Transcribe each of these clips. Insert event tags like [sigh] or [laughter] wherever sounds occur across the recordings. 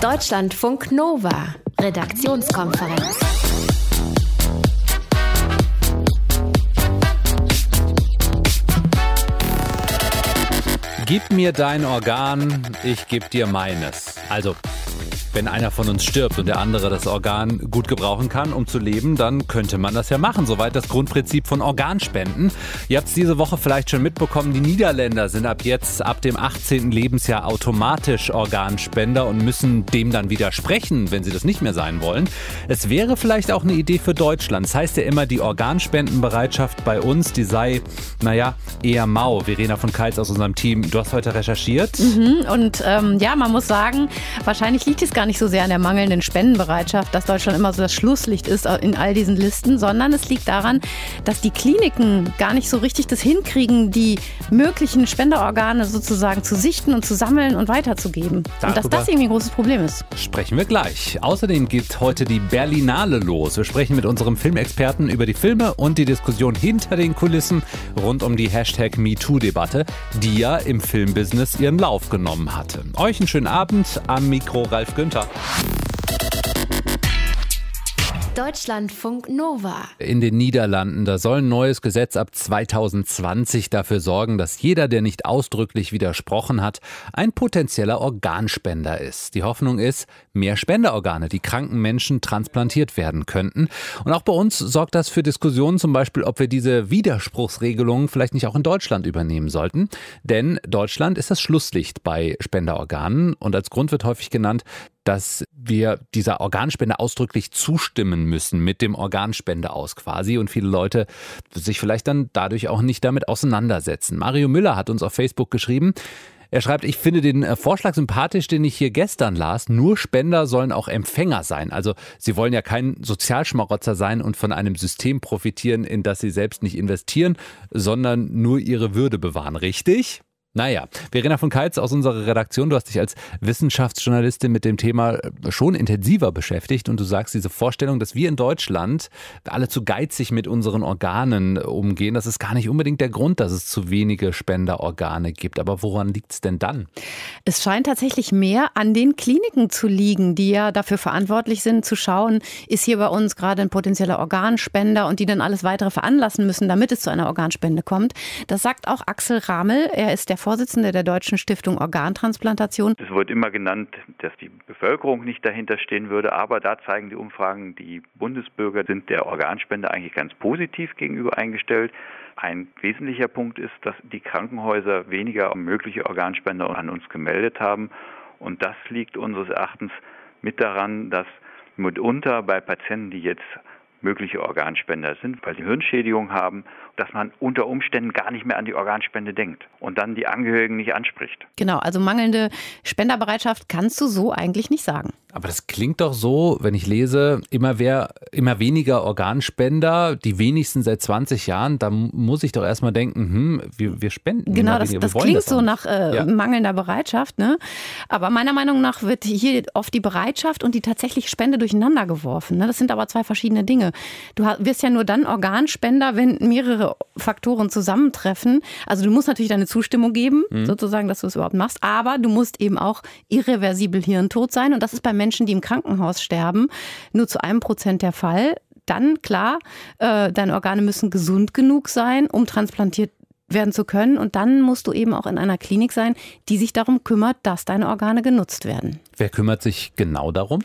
Deutschlandfunk Nova, Redaktionskonferenz. Gib mir dein Organ, ich geb dir meines. Also wenn einer von uns stirbt und der andere das Organ gut gebrauchen kann, um zu leben, dann könnte man das ja machen. Soweit das Grundprinzip von Organspenden. Ihr habt es diese Woche vielleicht schon mitbekommen, die Niederländer sind ab jetzt, ab dem 18. Lebensjahr automatisch Organspender und müssen dem dann widersprechen, wenn sie das nicht mehr sein wollen. Es wäre vielleicht auch eine Idee für Deutschland. Das heißt ja immer, die Organspendenbereitschaft bei uns, die sei, naja, eher mau. Verena von Keitz aus unserem Team, du hast heute recherchiert. Mhm, und ähm, ja, man muss sagen, wahrscheinlich liegt es gar gar nicht so sehr an der mangelnden Spendenbereitschaft, dass Deutschland immer so das Schlusslicht ist in all diesen Listen, sondern es liegt daran, dass die Kliniken gar nicht so richtig das hinkriegen, die möglichen Spenderorgane sozusagen zu sichten und zu sammeln und weiterzugeben. Darüber und dass das irgendwie ein großes Problem ist. Sprechen wir gleich. Außerdem geht heute die Berlinale los. Wir sprechen mit unserem Filmexperten über die Filme und die Diskussion hinter den Kulissen rund um die Hashtag MeToo-Debatte, die ja im Filmbusiness ihren Lauf genommen hatte. Euch einen schönen Abend am Mikro Ralf Günther runter. Deutschlandfunk Nova. In den Niederlanden, da soll ein neues Gesetz ab 2020 dafür sorgen, dass jeder, der nicht ausdrücklich widersprochen hat, ein potenzieller Organspender ist. Die Hoffnung ist, mehr Spenderorgane, die kranken Menschen transplantiert werden könnten. Und auch bei uns sorgt das für Diskussionen, zum Beispiel, ob wir diese Widerspruchsregelungen vielleicht nicht auch in Deutschland übernehmen sollten. Denn Deutschland ist das Schlusslicht bei Spenderorganen und als Grund wird häufig genannt, dass wir dieser Organspende ausdrücklich zustimmen müssen mit dem Organspende-aus quasi und viele Leute sich vielleicht dann dadurch auch nicht damit auseinandersetzen. Mario Müller hat uns auf Facebook geschrieben, er schreibt, ich finde den äh, Vorschlag sympathisch, den ich hier gestern las. Nur Spender sollen auch Empfänger sein. Also sie wollen ja kein Sozialschmarotzer sein und von einem System profitieren, in das sie selbst nicht investieren, sondern nur ihre Würde bewahren. Richtig? Naja, Verena von Keitz aus unserer Redaktion, du hast dich als Wissenschaftsjournalistin mit dem Thema äh, schon intensiver beschäftigt und du sagst, diese Vorstellung, dass wir in Deutschland alle zu geizig mit unseren Organen umgehen, das ist gar nicht unbedingt der Grund, dass es zu wenige Spenderorgane gibt. Aber woran liegt es denn dann? Es scheint tatsächlich mehr an den Kliniken zu liegen, die ja dafür verantwortlich sind, zu schauen, ist hier bei uns gerade ein potenzieller Organspender und die dann alles weitere veranlassen müssen, damit es zu einer Organspende kommt. Das sagt auch Axel Ramel. Er ist der Vorsitzende der Deutschen Stiftung Organtransplantation. Es wird immer genannt, dass die Bevölkerung nicht dahinter stehen würde, aber da zeigen die Umfragen, die Bundesbürger sind der Organspende eigentlich ganz positiv gegenüber eingestellt. Ein wesentlicher Punkt ist, dass die Krankenhäuser weniger mögliche Organspender an uns gemeldet haben. Und das liegt unseres Erachtens mit daran, dass mitunter bei Patienten, die jetzt mögliche Organspender sind, weil sie Hirnschädigung haben, dass man unter Umständen gar nicht mehr an die Organspende denkt und dann die Angehörigen nicht anspricht. Genau, also mangelnde Spenderbereitschaft kannst du so eigentlich nicht sagen. Aber das klingt doch so, wenn ich lese, immer, wer, immer weniger Organspender, die wenigsten seit 20 Jahren, da muss ich doch erstmal denken, hm, wir, wir spenden. Genau, das, das klingt das so nach äh, ja. mangelnder Bereitschaft. Ne? Aber meiner Meinung nach wird hier oft die Bereitschaft und die tatsächliche Spende durcheinander geworfen. Ne? Das sind aber zwei verschiedene Dinge. Du wirst ja nur dann Organspender, wenn mehrere Faktoren zusammentreffen. Also du musst natürlich deine Zustimmung geben, mhm. sozusagen, dass du es überhaupt machst, aber du musst eben auch irreversibel hirntot sein und das ist beim Menschen, die im Krankenhaus sterben, nur zu einem Prozent der Fall. Dann, klar, äh, deine Organe müssen gesund genug sein, um transplantiert werden zu können. Und dann musst du eben auch in einer Klinik sein, die sich darum kümmert, dass deine Organe genutzt werden. Wer kümmert sich genau darum?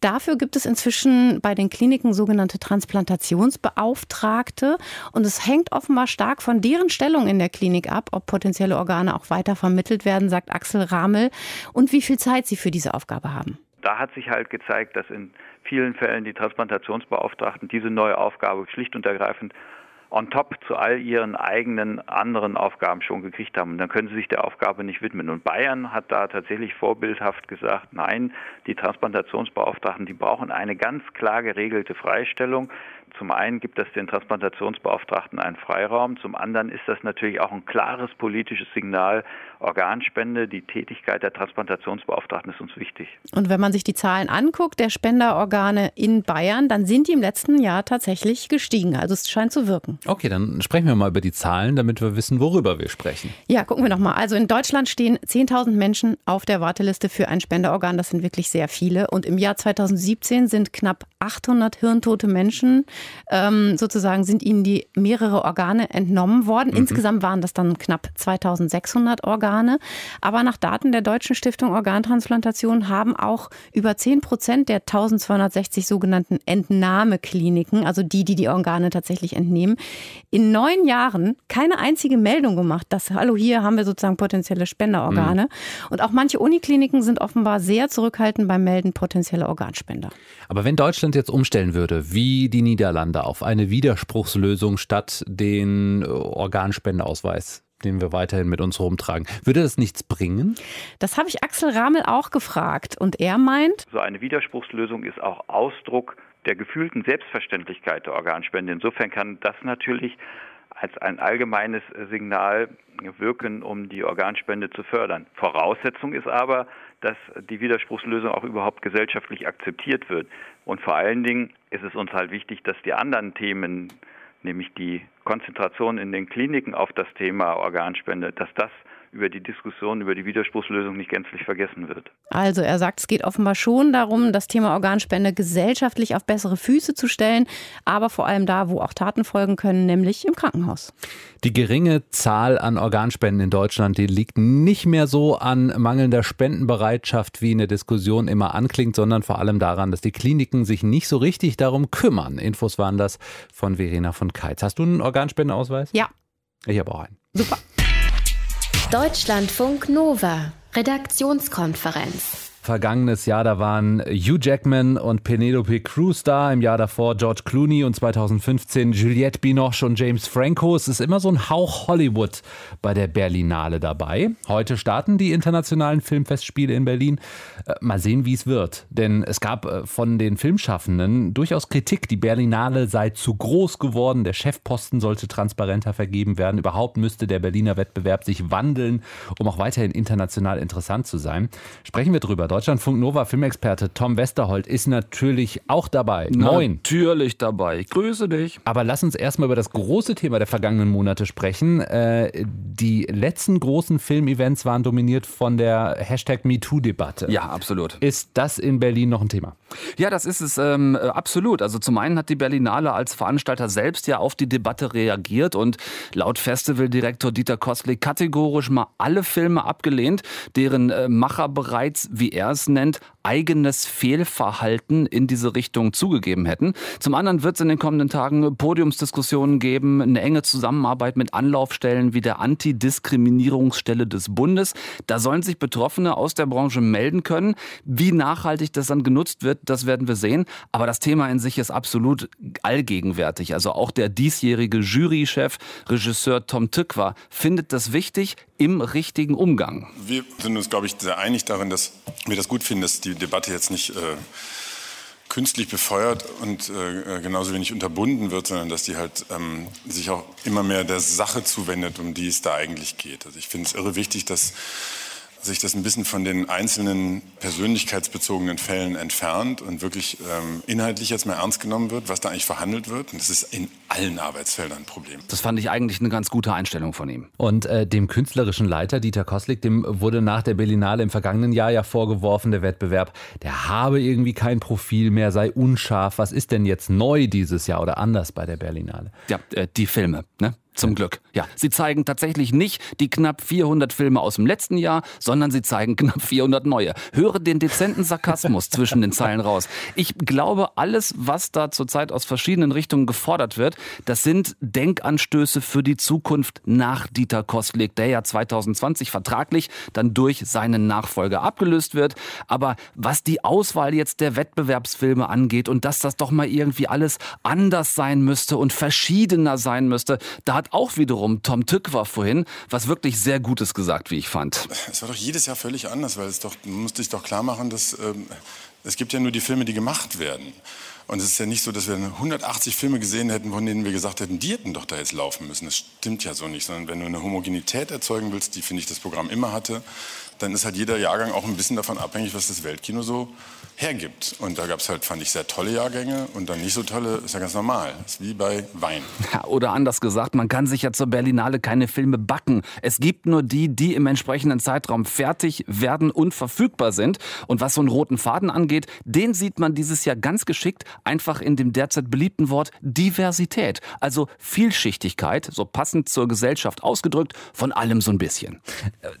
Dafür gibt es inzwischen bei den Kliniken sogenannte Transplantationsbeauftragte. Und es hängt offenbar stark von deren Stellung in der Klinik ab, ob potenzielle Organe auch weiter vermittelt werden, sagt Axel Ramel, und wie viel Zeit sie für diese Aufgabe haben da hat sich halt gezeigt, dass in vielen Fällen die Transplantationsbeauftragten diese neue Aufgabe schlicht und ergreifend on top zu all ihren eigenen anderen Aufgaben schon gekriegt haben. Und dann können sie sich der Aufgabe nicht widmen. Und Bayern hat da tatsächlich vorbildhaft gesagt, nein, die Transplantationsbeauftragten, die brauchen eine ganz klar geregelte Freistellung zum einen gibt das den Transplantationsbeauftragten einen Freiraum, zum anderen ist das natürlich auch ein klares politisches Signal. Organspende, die Tätigkeit der Transplantationsbeauftragten ist uns wichtig. Und wenn man sich die Zahlen anguckt, der Spenderorgane in Bayern, dann sind die im letzten Jahr tatsächlich gestiegen. Also es scheint zu wirken. Okay, dann sprechen wir mal über die Zahlen, damit wir wissen, worüber wir sprechen. Ja, gucken wir nochmal. Also in Deutschland stehen 10.000 Menschen auf der Warteliste für ein Spenderorgan. Das sind wirklich sehr viele. Und im Jahr 2017 sind knapp 800 hirntote Menschen ähm, sozusagen sind ihnen die mehrere Organe entnommen worden. Mhm. Insgesamt waren das dann knapp 2600 Organe. Aber nach Daten der Deutschen Stiftung Organtransplantation haben auch über 10 Prozent der 1260 sogenannten Entnahmekliniken, also die, die die Organe tatsächlich entnehmen, in neun Jahren keine einzige Meldung gemacht, dass, hallo, hier haben wir sozusagen potenzielle Spenderorgane. Mhm. Und auch manche Unikliniken sind offenbar sehr zurückhaltend beim Melden potenzieller Organspender. Aber wenn Deutschland jetzt umstellen würde, wie die Niederlande, auf eine Widerspruchslösung statt den äh, Organspendeausweis den wir weiterhin mit uns rumtragen. Würde das nichts bringen? Das habe ich Axel Ramel auch gefragt und er meint, so eine Widerspruchslösung ist auch Ausdruck der gefühlten Selbstverständlichkeit der Organspende. Insofern kann das natürlich als ein allgemeines Signal wirken, um die Organspende zu fördern. Voraussetzung ist aber, dass die Widerspruchslösung auch überhaupt gesellschaftlich akzeptiert wird. Und vor allen Dingen ist es uns halt wichtig, dass die anderen Themen, nämlich die Konzentration in den Kliniken auf das Thema Organspende, dass das über die Diskussion über die Widerspruchslösung nicht gänzlich vergessen wird. Also er sagt, es geht offenbar schon darum, das Thema Organspende gesellschaftlich auf bessere Füße zu stellen, aber vor allem da, wo auch Taten folgen können, nämlich im Krankenhaus. Die geringe Zahl an Organspenden in Deutschland, die liegt nicht mehr so an mangelnder Spendenbereitschaft, wie in der Diskussion immer anklingt, sondern vor allem daran, dass die Kliniken sich nicht so richtig darum kümmern. Infos waren das von Verena von Keitz. Hast du einen Organspendeausweis? Ja. Ich habe auch einen. Super. Deutschlandfunk Nova, Redaktionskonferenz. Vergangenes Jahr, da waren Hugh Jackman und Penelope Cruz da, im Jahr davor George Clooney und 2015 Juliette Binoche und James Franco. Es ist immer so ein Hauch Hollywood bei der Berlinale dabei. Heute starten die internationalen Filmfestspiele in Berlin. Äh, mal sehen, wie es wird. Denn es gab äh, von den Filmschaffenden durchaus Kritik, die Berlinale sei zu groß geworden, der Chefposten sollte transparenter vergeben werden. Überhaupt müsste der Berliner Wettbewerb sich wandeln, um auch weiterhin international interessant zu sein. Sprechen wir drüber. Deutschlandfunk Nova Filmexperte Tom Westerholt ist natürlich auch dabei. Moin. Natürlich dabei. Ich grüße dich. Aber lass uns erstmal über das große Thema der vergangenen Monate sprechen. Äh, die letzten großen Filmevents waren dominiert von der Hashtag MeToo-Debatte. Ja, absolut. Ist das in Berlin noch ein Thema? Ja, das ist es ähm, äh, absolut. Also zum einen hat die Berlinale als Veranstalter selbst ja auf die Debatte reagiert und laut Festivaldirektor Dieter Kostlik kategorisch mal alle Filme abgelehnt, deren äh, Macher bereits, wie er es nennt, eigenes Fehlverhalten in diese Richtung zugegeben hätten. Zum anderen wird es in den kommenden Tagen Podiumsdiskussionen geben, eine enge Zusammenarbeit mit Anlaufstellen wie der Antidiskriminierungsstelle des Bundes. Da sollen sich Betroffene aus der Branche melden können. Wie nachhaltig das dann genutzt wird, das werden wir sehen. Aber das Thema in sich ist absolut allgegenwärtig. Also auch der diesjährige Jurychef, Regisseur Tom Tückwer, findet das wichtig im richtigen Umgang. Wir sind uns, glaube ich, sehr einig darin, dass wir das gut finden, dass die Debatte jetzt nicht äh, künstlich befeuert und äh, genauso wenig unterbunden wird, sondern dass die halt ähm, sich auch immer mehr der Sache zuwendet, um die es da eigentlich geht. Also ich finde es irre wichtig, dass sich das ein bisschen von den einzelnen persönlichkeitsbezogenen Fällen entfernt und wirklich ähm, inhaltlich jetzt mal ernst genommen wird, was da eigentlich verhandelt wird. Und das ist in allen Arbeitsfeldern ein Problem. Das fand ich eigentlich eine ganz gute Einstellung von ihm. Und äh, dem künstlerischen Leiter Dieter Koslik, dem wurde nach der Berlinale im vergangenen Jahr ja vorgeworfen, der Wettbewerb, der habe irgendwie kein Profil mehr, sei unscharf. Was ist denn jetzt neu dieses Jahr oder anders bei der Berlinale? Ja, äh, die Filme. Ne? Zum Glück. Ja, sie zeigen tatsächlich nicht die knapp 400 Filme aus dem letzten Jahr, sondern sie zeigen [laughs] knapp 400 neue. Höre den dezenten Sarkasmus [laughs] zwischen den Zeilen raus. Ich glaube, alles, was da zurzeit aus verschiedenen Richtungen gefordert wird, das sind Denkanstöße für die Zukunft nach Dieter Kostlik, der ja 2020 vertraglich dann durch seinen Nachfolger abgelöst wird. Aber was die Auswahl jetzt der Wettbewerbsfilme angeht und dass das doch mal irgendwie alles anders sein müsste und verschiedener sein müsste, da hat hat auch wiederum Tom Tückwer vorhin was wirklich sehr Gutes gesagt, wie ich fand. Es war doch jedes Jahr völlig anders, weil es doch, man musste sich doch klar machen, dass ähm, es gibt ja nur die Filme, die gemacht werden. Und es ist ja nicht so, dass wir 180 Filme gesehen hätten, von denen wir gesagt hätten, die hätten doch da jetzt laufen müssen. Das stimmt ja so nicht, sondern wenn du eine Homogenität erzeugen willst, die, finde ich, das Programm immer hatte, dann ist halt jeder Jahrgang auch ein bisschen davon abhängig, was das Weltkino so hergibt. Und da gab es halt, fand ich, sehr tolle Jahrgänge und dann nicht so tolle, ist ja ganz normal. Ist wie bei Wein. Ja, oder anders gesagt, man kann sich ja zur Berlinale keine Filme backen. Es gibt nur die, die im entsprechenden Zeitraum fertig werden und verfügbar sind. Und was so einen roten Faden angeht, den sieht man dieses Jahr ganz geschickt einfach in dem derzeit beliebten Wort Diversität. Also Vielschichtigkeit, so passend zur Gesellschaft ausgedrückt, von allem so ein bisschen.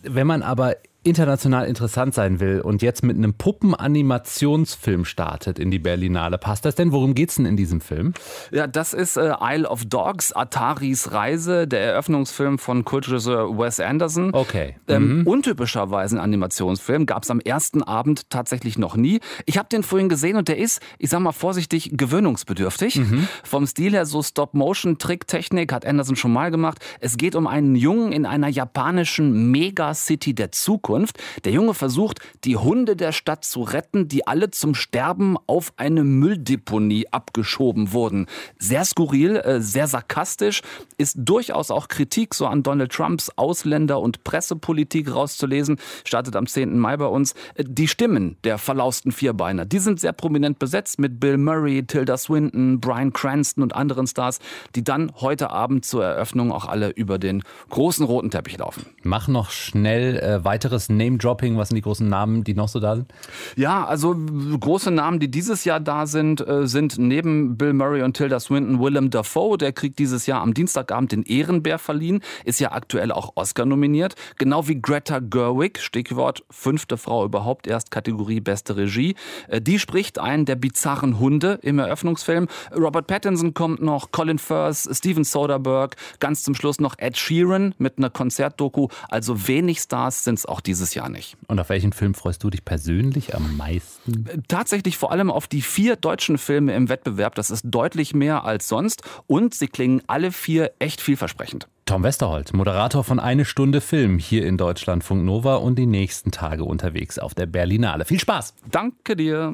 Wenn man aber international interessant sein will und jetzt mit einem Puppenanimationsfilm startet in die Berlinale, passt das denn? Worum geht's denn in diesem Film? Ja, das ist äh, Isle of Dogs, Ataris Reise, der Eröffnungsfilm von Kultregisseur Wes Anderson. Okay. Ähm, mhm. Untypischerweise ein Animationsfilm, gab es am ersten Abend tatsächlich noch nie. Ich habe den vorhin gesehen und der ist, ich sag mal vorsichtig, gewöhnungsbedürftig. Mhm. Vom Stil her so Stop-Motion-Tricktechnik hat Anderson schon mal gemacht. Es geht um einen Jungen in einer japanischen Megacity der Zukunft. Zukunft. Der Junge versucht, die Hunde der Stadt zu retten, die alle zum Sterben auf eine Mülldeponie abgeschoben wurden. Sehr skurril, äh, sehr sarkastisch, ist durchaus auch Kritik so an Donald Trumps Ausländer- und Pressepolitik rauszulesen. Startet am 10. Mai bei uns. Äh, die Stimmen der verlausten Vierbeiner, die sind sehr prominent besetzt mit Bill Murray, Tilda Swinton, Brian Cranston und anderen Stars, die dann heute Abend zur Eröffnung auch alle über den großen roten Teppich laufen. Mach noch schnell äh, weiteres Name-Dropping? Was sind die großen Namen, die noch so da sind? Ja, also große Namen, die dieses Jahr da sind, äh, sind neben Bill Murray und Tilda Swinton Willem Dafoe. Der kriegt dieses Jahr am Dienstagabend den Ehrenbär verliehen, ist ja aktuell auch Oscar nominiert. Genau wie Greta Gerwig, Stichwort fünfte Frau überhaupt, erst Kategorie Beste Regie. Äh, die spricht einen der bizarren Hunde im Eröffnungsfilm. Robert Pattinson kommt noch, Colin Firth, Steven Soderbergh, ganz zum Schluss noch Ed Sheeran mit einer Konzertdoku. Also wenig Stars sind es auch diese dieses Jahr nicht. Und auf welchen Film freust du dich persönlich am meisten? Tatsächlich vor allem auf die vier deutschen Filme im Wettbewerb. Das ist deutlich mehr als sonst und sie klingen alle vier echt vielversprechend. Tom Westerholt, Moderator von Eine Stunde Film hier in Deutschlandfunk Nova und die nächsten Tage unterwegs auf der Berlinale. Viel Spaß! Danke dir!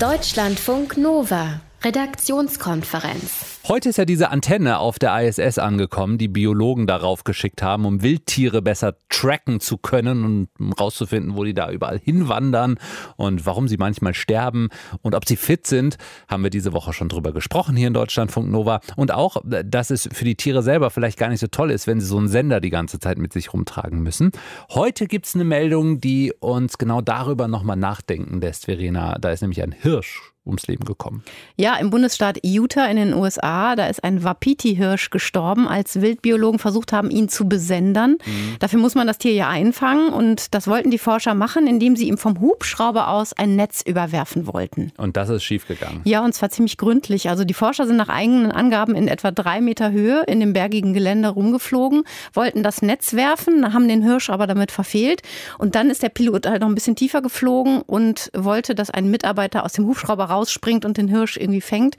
Deutschlandfunk Nova, Redaktionskonferenz. Heute ist ja diese Antenne auf der ISS angekommen, die Biologen darauf geschickt haben, um Wildtiere besser tracken zu können und rauszufinden, wo die da überall hinwandern und warum sie manchmal sterben und ob sie fit sind, haben wir diese Woche schon drüber gesprochen hier in Deutschlandfunk Nova. Und auch, dass es für die Tiere selber vielleicht gar nicht so toll ist, wenn sie so einen Sender die ganze Zeit mit sich rumtragen müssen. Heute gibt es eine Meldung, die uns genau darüber nochmal nachdenken lässt, Verena. Da ist nämlich ein Hirsch ums Leben gekommen. Ja, im Bundesstaat Utah in den USA, da ist ein Wapiti-Hirsch gestorben, als Wildbiologen versucht haben, ihn zu besendern. Mhm. Dafür muss man das Tier ja einfangen und das wollten die Forscher machen, indem sie ihm vom Hubschrauber aus ein Netz überwerfen wollten. Und das ist schiefgegangen. Ja, und zwar ziemlich gründlich. Also die Forscher sind nach eigenen Angaben in etwa drei Meter Höhe in dem bergigen Gelände rumgeflogen, wollten das Netz werfen, haben den Hirsch aber damit verfehlt. Und dann ist der Pilot halt noch ein bisschen tiefer geflogen und wollte, dass ein Mitarbeiter aus dem Hubschrauber raus rausspringt und den Hirsch irgendwie fängt.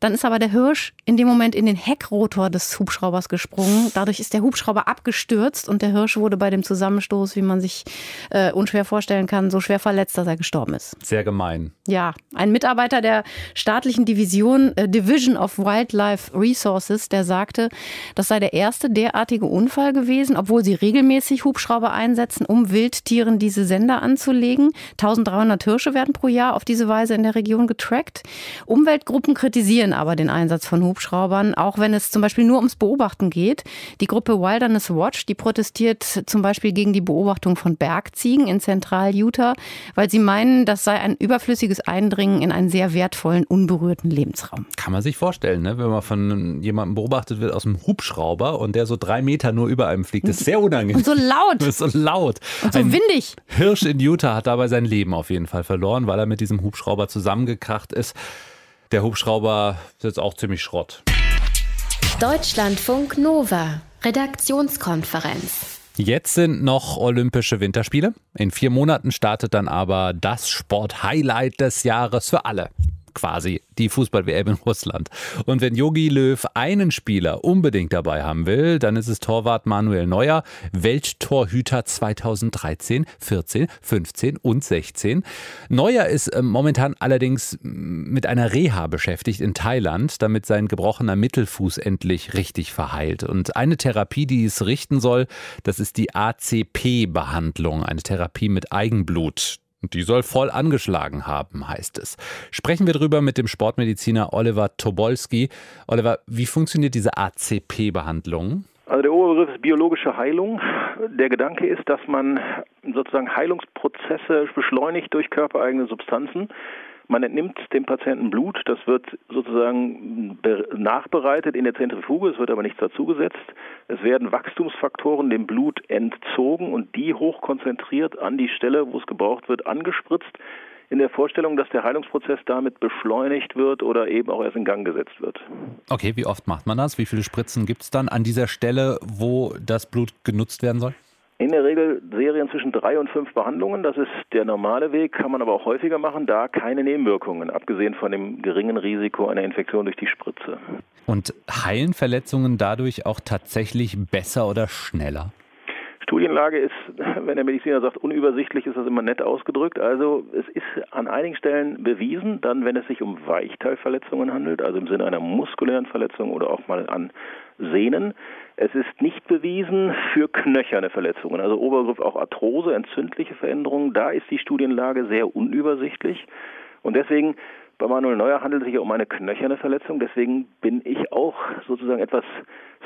Dann ist aber der Hirsch in dem Moment in den Heckrotor des Hubschraubers gesprungen. Dadurch ist der Hubschrauber abgestürzt und der Hirsch wurde bei dem Zusammenstoß, wie man sich äh, unschwer vorstellen kann, so schwer verletzt, dass er gestorben ist. Sehr gemein. Ja, ein Mitarbeiter der staatlichen Division äh, Division of Wildlife Resources, der sagte, das sei der erste derartige Unfall gewesen, obwohl sie regelmäßig Hubschrauber einsetzen, um Wildtieren diese Sender anzulegen. 1300 Hirsche werden pro Jahr auf diese Weise in der Region getötet getrackt. Umweltgruppen kritisieren aber den Einsatz von Hubschraubern, auch wenn es zum Beispiel nur ums Beobachten geht. Die Gruppe Wilderness Watch, die protestiert zum Beispiel gegen die Beobachtung von Bergziegen in Zentral-Utah, weil sie meinen, das sei ein überflüssiges Eindringen in einen sehr wertvollen, unberührten Lebensraum. Kann man sich vorstellen, ne? wenn man von jemandem beobachtet wird aus einem Hubschrauber und der so drei Meter nur über einem fliegt. Das ist sehr unangenehm. Und so laut. Das [laughs] ist so laut. Und so ein windig. Hirsch in Utah hat dabei sein Leben auf jeden Fall verloren, weil er mit diesem Hubschrauber zusammengekommen gekracht ist. Der Hubschrauber ist jetzt auch ziemlich Schrott. Deutschlandfunk Nova, Redaktionskonferenz. Jetzt sind noch Olympische Winterspiele. In vier Monaten startet dann aber das Sport-Highlight des Jahres für alle. Quasi die Fußball-WM in Russland. Und wenn Yogi Löw einen Spieler unbedingt dabei haben will, dann ist es Torwart Manuel Neuer, Welttorhüter 2013, 14, 15 und 16. Neuer ist äh, momentan allerdings mit einer Reha beschäftigt in Thailand, damit sein gebrochener Mittelfuß endlich richtig verheilt. Und eine Therapie, die es richten soll, das ist die ACP-Behandlung, eine Therapie mit Eigenblut. Die soll voll angeschlagen haben, heißt es. Sprechen wir drüber mit dem Sportmediziner Oliver Tobolski. Oliver, wie funktioniert diese ACP-Behandlung? Also der Oberbegriff ist biologische Heilung. Der Gedanke ist, dass man sozusagen Heilungsprozesse beschleunigt durch körpereigene Substanzen. Man entnimmt dem Patienten Blut, das wird sozusagen nachbereitet in der Zentrifuge, es wird aber nichts dazugesetzt. Es werden Wachstumsfaktoren dem Blut entzogen und die hochkonzentriert an die Stelle, wo es gebraucht wird, angespritzt, in der Vorstellung, dass der Heilungsprozess damit beschleunigt wird oder eben auch erst in Gang gesetzt wird. Okay, wie oft macht man das? Wie viele Spritzen gibt es dann an dieser Stelle, wo das Blut genutzt werden soll? In der Regel Serien zwischen drei und fünf Behandlungen. Das ist der normale Weg, kann man aber auch häufiger machen, da keine Nebenwirkungen, abgesehen von dem geringen Risiko einer Infektion durch die Spritze. Und heilen Verletzungen dadurch auch tatsächlich besser oder schneller? Studienlage ist, [laughs] wenn der Mediziner sagt, unübersichtlich, ist das immer nett ausgedrückt. Also es ist an einigen Stellen bewiesen, dann wenn es sich um Weichteilverletzungen handelt, also im Sinne einer muskulären Verletzung oder auch mal an Sehnen. Es ist nicht bewiesen für knöcherne Verletzungen, also Obergriff auch Arthrose, entzündliche Veränderungen. Da ist die Studienlage sehr unübersichtlich. Und deswegen bei Manuel Neuer handelt es sich um eine knöcherne Verletzung. Deswegen bin ich auch sozusagen etwas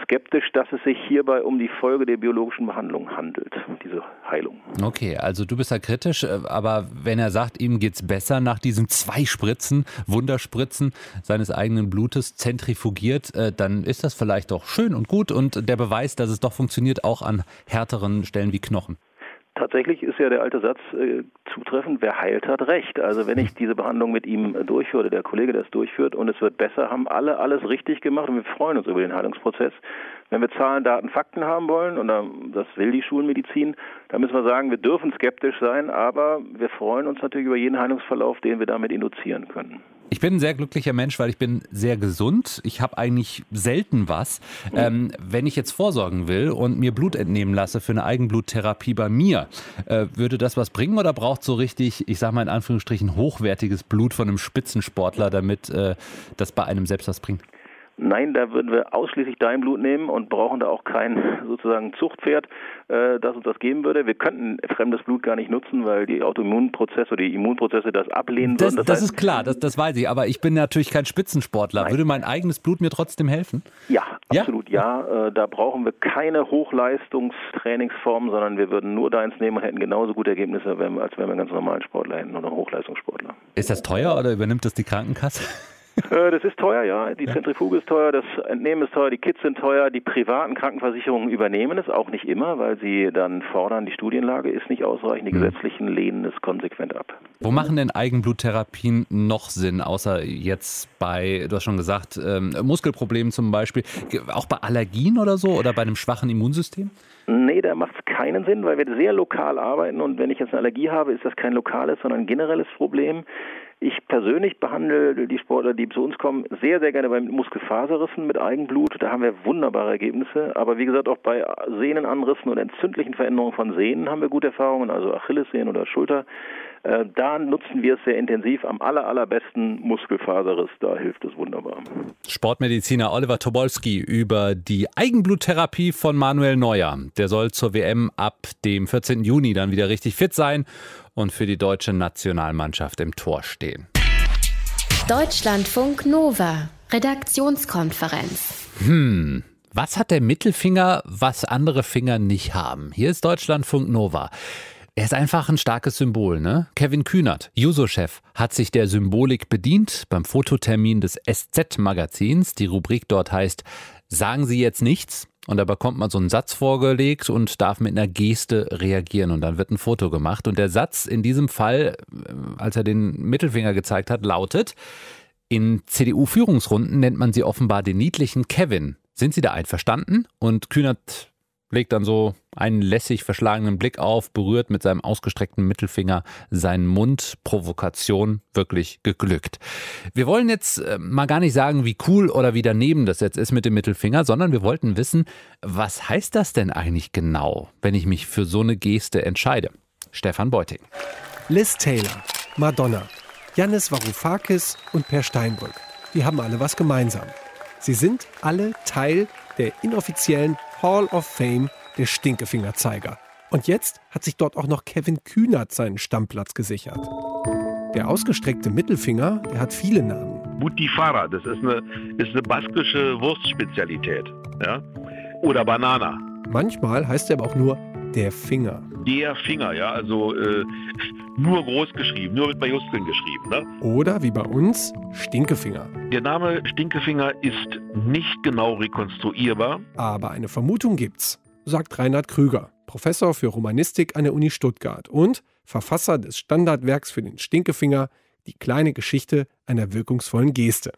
skeptisch, dass es sich hierbei um die Folge der biologischen Behandlung handelt, diese Heilung. Okay, also du bist ja kritisch, äh, aber wenn er sagt, ihm geht es besser nach diesen zwei Spritzen, Wunderspritzen seines eigenen Blutes zentrifugiert, äh, dann ist das vielleicht doch schön und gut und der Beweis, dass es doch funktioniert, auch an härteren Stellen wie Knochen. Tatsächlich ist ja der alte Satz äh, zutreffend, wer heilt, hat recht. Also wenn ich diese Behandlung mit ihm äh, durchführe, der Kollege das durchführt und es wird besser, haben alle alles richtig gemacht und wir freuen uns über den Heilungsprozess. Wenn wir Zahlen, Daten, Fakten haben wollen, und das will die Schulmedizin, dann müssen wir sagen, wir dürfen skeptisch sein, aber wir freuen uns natürlich über jeden Heilungsverlauf, den wir damit induzieren können. Ich bin ein sehr glücklicher Mensch, weil ich bin sehr gesund. Ich habe eigentlich selten was. Ähm, wenn ich jetzt vorsorgen will und mir Blut entnehmen lasse für eine Eigenbluttherapie bei mir, äh, würde das was bringen oder braucht so richtig, ich sage mal in Anführungsstrichen, hochwertiges Blut von einem Spitzensportler, damit äh, das bei einem selbst was bringt? Nein, da würden wir ausschließlich dein Blut nehmen und brauchen da auch kein [laughs] sozusagen Zuchtpferd, äh, das uns das geben würde. Wir könnten fremdes Blut gar nicht nutzen, weil die Autoimmunprozesse oder die Immunprozesse das ablehnen das, würden. Das, das heißt, ist klar, das, das weiß ich. Aber ich bin natürlich kein Spitzensportler. Nein. Würde mein eigenes Blut mir trotzdem helfen? Ja, absolut ja. ja. Äh, da brauchen wir keine Hochleistungstrainingsform, sondern wir würden nur deins nehmen und hätten genauso gute Ergebnisse, als wenn wir einen ganz normalen Sportler hätten oder einen Hochleistungssportler. Ist das teuer oder übernimmt das die Krankenkasse? Äh, das ist teuer, ja. Die Zentrifuge ist teuer, das Entnehmen ist teuer, die Kits sind teuer, die privaten Krankenversicherungen übernehmen es auch nicht immer, weil sie dann fordern, die Studienlage ist nicht ausreichend, die hm. gesetzlichen lehnen es konsequent ab. Wo machen denn Eigenbluttherapien noch Sinn, außer jetzt bei, du hast schon gesagt, ähm, Muskelproblemen zum Beispiel, auch bei Allergien oder so oder bei einem schwachen Immunsystem? Nee, da macht es keinen Sinn, weil wir sehr lokal arbeiten und wenn ich jetzt eine Allergie habe, ist das kein lokales, sondern ein generelles Problem. Ich persönlich behandle die Sportler, die zu uns kommen, sehr, sehr gerne bei Muskelfaserrissen mit Eigenblut. Da haben wir wunderbare Ergebnisse. Aber wie gesagt, auch bei Sehnenanrissen und entzündlichen Veränderungen von Sehnen haben wir gute Erfahrungen, also Achillessehnen oder Schulter. Äh, da nutzen wir es sehr intensiv. Am aller, allerbesten Muskelfaserriss, da hilft es wunderbar. Sportmediziner Oliver Tobolski über die Eigenbluttherapie von Manuel Neuer. Der soll zur WM ab dem 14. Juni dann wieder richtig fit sein und für die deutsche Nationalmannschaft im Tor stehen. Deutschlandfunk Nova, Redaktionskonferenz. Hm. Was hat der Mittelfinger, was andere Finger nicht haben? Hier ist Deutschlandfunk Nova. Er ist einfach ein starkes Symbol, ne? Kevin Kühnert, Juso-Chef, hat sich der Symbolik bedient beim Fototermin des SZ-Magazins. Die Rubrik dort heißt Sagen Sie jetzt nichts? Und da bekommt man so einen Satz vorgelegt und darf mit einer Geste reagieren und dann wird ein Foto gemacht. Und der Satz in diesem Fall, äh, als er den Mittelfinger gezeigt hat, lautet, in CDU-Führungsrunden nennt man sie offenbar den niedlichen Kevin. Sind Sie da einverstanden? Und Kühnert legt dann so einen lässig verschlagenen Blick auf, berührt mit seinem ausgestreckten Mittelfinger seinen Mund. Provokation wirklich geglückt. Wir wollen jetzt äh, mal gar nicht sagen, wie cool oder wie daneben das jetzt ist mit dem Mittelfinger, sondern wir wollten wissen, was heißt das denn eigentlich genau, wenn ich mich für so eine Geste entscheide? Stefan Beuting. Liz Taylor, Madonna, Janis Varoufakis und Per Steinbrück. Die haben alle was gemeinsam. Sie sind alle Teil der inoffiziellen Hall of Fame der Stinkefingerzeiger. Und jetzt hat sich dort auch noch Kevin Kühnert seinen Stammplatz gesichert. Der ausgestreckte Mittelfinger, der hat viele Namen. Butifara, das ist eine, ist eine baskische Wurstspezialität. Ja? Oder Banana. Manchmal heißt er aber auch nur der Finger. Der Finger, ja, also äh, nur groß geschrieben, nur mit Majuskeln geschrieben. Ne? Oder wie bei uns, Stinkefinger. Der Name Stinkefinger ist nicht genau rekonstruierbar. Aber eine Vermutung gibt's, sagt Reinhard Krüger, Professor für Romanistik an der Uni Stuttgart und Verfasser des Standardwerks für den Stinkefinger, die kleine Geschichte einer wirkungsvollen Geste.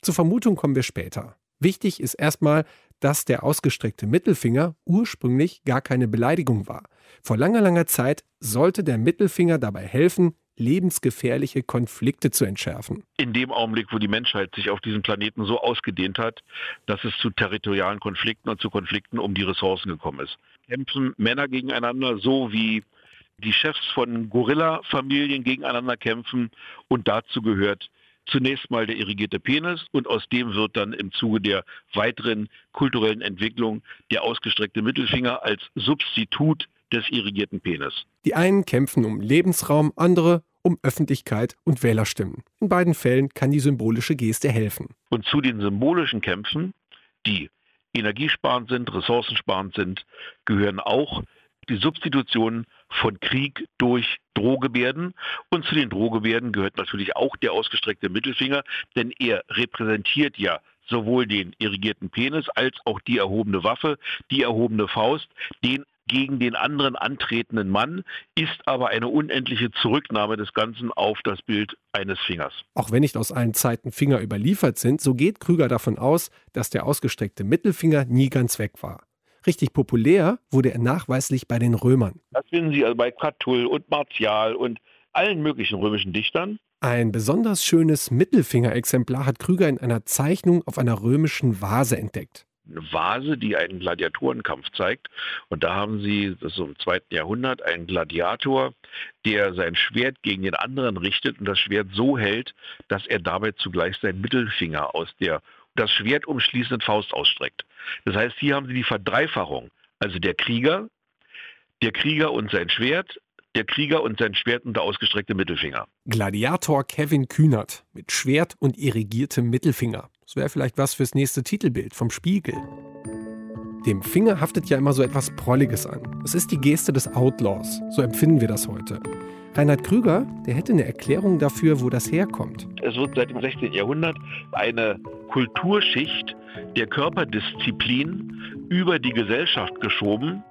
Zur Vermutung kommen wir später. Wichtig ist erstmal, dass der ausgestreckte Mittelfinger ursprünglich gar keine Beleidigung war. Vor langer, langer Zeit sollte der Mittelfinger dabei helfen, lebensgefährliche Konflikte zu entschärfen. In dem Augenblick, wo die Menschheit sich auf diesem Planeten so ausgedehnt hat, dass es zu territorialen Konflikten und zu Konflikten um die Ressourcen gekommen ist. Kämpfen Männer gegeneinander, so wie die Chefs von Gorilla-Familien gegeneinander kämpfen und dazu gehört zunächst mal der irrigierte Penis und aus dem wird dann im Zuge der weiteren kulturellen Entwicklung der ausgestreckte Mittelfinger als Substitut des irrigierten Penis. Die einen kämpfen um Lebensraum, andere um Öffentlichkeit und Wählerstimmen. In beiden Fällen kann die symbolische Geste helfen. Und zu den symbolischen Kämpfen, die energiesparend sind, ressourcensparend sind, gehören auch die Substitution von Krieg durch Drohgebärden. Und zu den Drohgebärden gehört natürlich auch der ausgestreckte Mittelfinger, denn er repräsentiert ja sowohl den irrigierten Penis als auch die erhobene Waffe, die erhobene Faust, den gegen den anderen antretenden Mann, ist aber eine unendliche Zurücknahme des Ganzen auf das Bild eines Fingers. Auch wenn nicht aus allen Zeiten Finger überliefert sind, so geht Krüger davon aus, dass der ausgestreckte Mittelfinger nie ganz weg war. Richtig populär wurde er nachweislich bei den Römern. Das finden Sie also bei Catull und Martial und allen möglichen römischen Dichtern. Ein besonders schönes Mittelfingerexemplar hat Krüger in einer Zeichnung auf einer römischen Vase entdeckt. Eine Vase, die einen Gladiatorenkampf zeigt. Und da haben Sie, das ist so im zweiten Jahrhundert, einen Gladiator, der sein Schwert gegen den anderen richtet und das Schwert so hält, dass er dabei zugleich seinen Mittelfinger aus der das Schwert umschließenden Faust ausstreckt. Das heißt, hier haben Sie die Verdreifachung. Also der Krieger, der Krieger und sein Schwert, der Krieger und sein Schwert und der ausgestreckte Mittelfinger. Gladiator Kevin Kühnert mit Schwert und irrigiertem Mittelfinger. Das wäre vielleicht was fürs nächste Titelbild vom Spiegel. Dem Finger haftet ja immer so etwas Prolliges an. Es ist die Geste des Outlaws. So empfinden wir das heute. Reinhard Krüger, der hätte eine Erklärung dafür, wo das herkommt. Es wird seit dem 16. Jahrhundert eine Kulturschicht der Körperdisziplin über die Gesellschaft geschoben,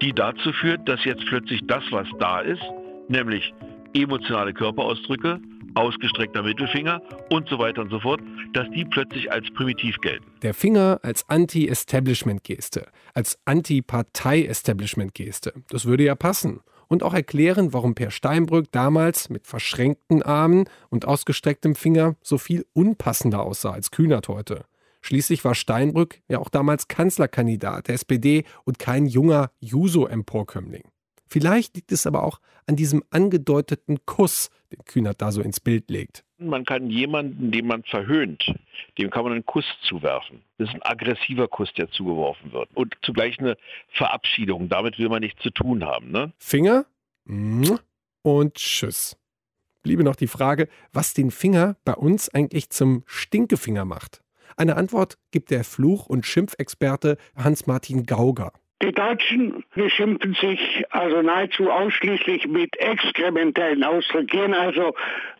die dazu führt, dass jetzt plötzlich das, was da ist, nämlich emotionale Körperausdrücke, ausgestreckter Mittelfinger und so weiter und so fort, dass die plötzlich als primitiv gelten. Der Finger als Anti-Establishment-Geste, als Anti-Partei-Establishment-Geste. Das würde ja passen und auch erklären, warum Per Steinbrück damals mit verschränkten Armen und ausgestrecktem Finger so viel unpassender aussah als Kühnert heute. Schließlich war Steinbrück ja auch damals Kanzlerkandidat der SPD und kein junger Juso-Emporkömmling. Vielleicht liegt es aber auch an diesem angedeuteten Kuss, den Kühnert da so ins Bild legt. Man kann jemanden, den man verhöhnt, dem kann man einen Kuss zuwerfen. Das ist ein aggressiver Kuss, der zugeworfen wird. Und zugleich eine Verabschiedung. Damit will man nichts zu tun haben. Ne? Finger und Tschüss. Bliebe noch die Frage, was den Finger bei uns eigentlich zum Stinkefinger macht. Eine Antwort gibt der Fluch- und Schimpfexperte Hans-Martin Gauger. Die Deutschen beschimpfen sich also nahezu ausschließlich mit exkrementellen Ausdrücken, gehen also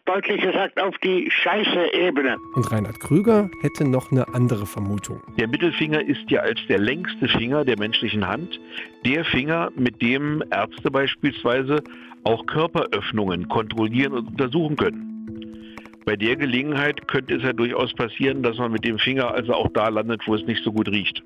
deutlich gesagt auf die scheiße Ebene. Und Reinhard Krüger hätte noch eine andere Vermutung. Der Mittelfinger ist ja als der längste Finger der menschlichen Hand der Finger, mit dem Ärzte beispielsweise auch Körperöffnungen kontrollieren und untersuchen können. Bei der Gelegenheit könnte es ja durchaus passieren, dass man mit dem Finger also auch da landet, wo es nicht so gut riecht.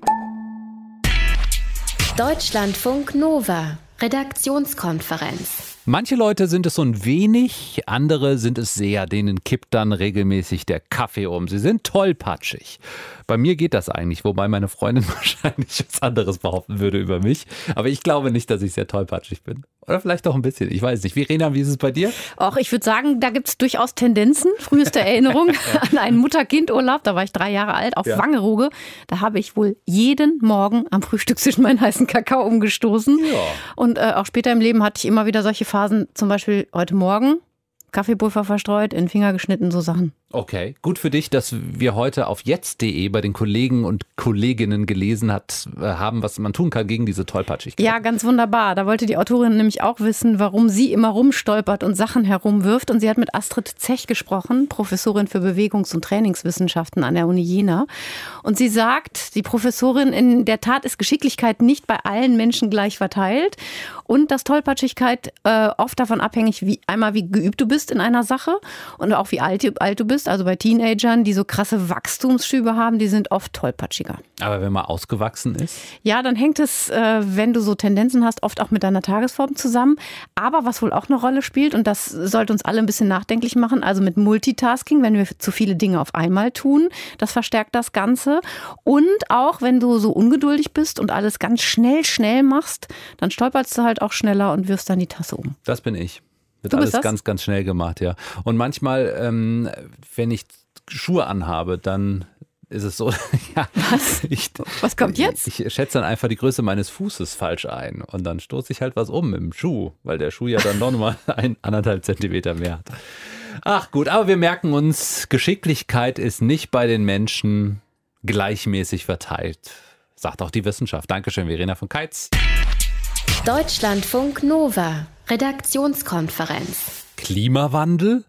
Deutschlandfunk Nova, Redaktionskonferenz. Manche Leute sind es so ein wenig, andere sind es sehr. Denen kippt dann regelmäßig der Kaffee um. Sie sind tollpatschig. Bei mir geht das eigentlich, wobei meine Freundin [laughs] wahrscheinlich was anderes behaupten würde über mich. Aber ich glaube nicht, dass ich sehr tollpatschig bin. Oder vielleicht doch ein bisschen. Ich weiß nicht. Verena, wie ist es bei dir? Auch ich würde sagen, da gibt es durchaus Tendenzen. Früheste Erinnerung [laughs] an einen Mutter-Kind-Urlaub. Da war ich drei Jahre alt auf ja. Wangerooge. Da habe ich wohl jeden Morgen am Frühstückstisch [laughs] meinen heißen Kakao umgestoßen. Ja. Und äh, auch später im Leben hatte ich immer wieder solche Phasen. Zum Beispiel heute Morgen Kaffeepulver verstreut, in Finger geschnitten, so Sachen. Okay, gut für dich, dass wir heute auf jetzt.de bei den Kollegen und Kolleginnen gelesen hat, äh, haben, was man tun kann gegen diese Tollpatschigkeit. Ja, ganz wunderbar. Da wollte die Autorin nämlich auch wissen, warum sie immer rumstolpert und Sachen herumwirft. Und sie hat mit Astrid Zech gesprochen, Professorin für Bewegungs- und Trainingswissenschaften an der Uni Jena. Und sie sagt, die Professorin, in der Tat ist Geschicklichkeit nicht bei allen Menschen gleich verteilt. Und dass Tollpatschigkeit äh, oft davon abhängig, wie einmal wie geübt du bist in einer Sache und auch wie alt, alt du bist bist, also bei Teenagern, die so krasse Wachstumsschübe haben, die sind oft tollpatschiger. Aber wenn man ausgewachsen ist? Ja, dann hängt es, äh, wenn du so Tendenzen hast, oft auch mit deiner Tagesform zusammen. Aber was wohl auch eine Rolle spielt, und das sollte uns alle ein bisschen nachdenklich machen, also mit Multitasking, wenn wir zu viele Dinge auf einmal tun, das verstärkt das Ganze. Und auch wenn du so ungeduldig bist und alles ganz schnell, schnell machst, dann stolperst du halt auch schneller und wirfst dann die Tasse um. Das bin ich. Wird alles das? ganz, ganz schnell gemacht, ja. Und manchmal, ähm, wenn ich Schuhe anhabe, dann ist es so, [laughs] ja. Was? Ich, was kommt jetzt? Ich, ich, schätze dann einfach die Größe meines Fußes falsch ein und dann stoße ich halt was um im Schuh, weil der Schuh ja dann doch nochmal [laughs] ein, anderthalb Zentimeter mehr hat. Ach gut, aber wir merken uns, Geschicklichkeit ist nicht bei den Menschen gleichmäßig verteilt, sagt auch die Wissenschaft. Dankeschön, Verena von Keitz. Deutschlandfunk Nova, Redaktionskonferenz. Klimawandel?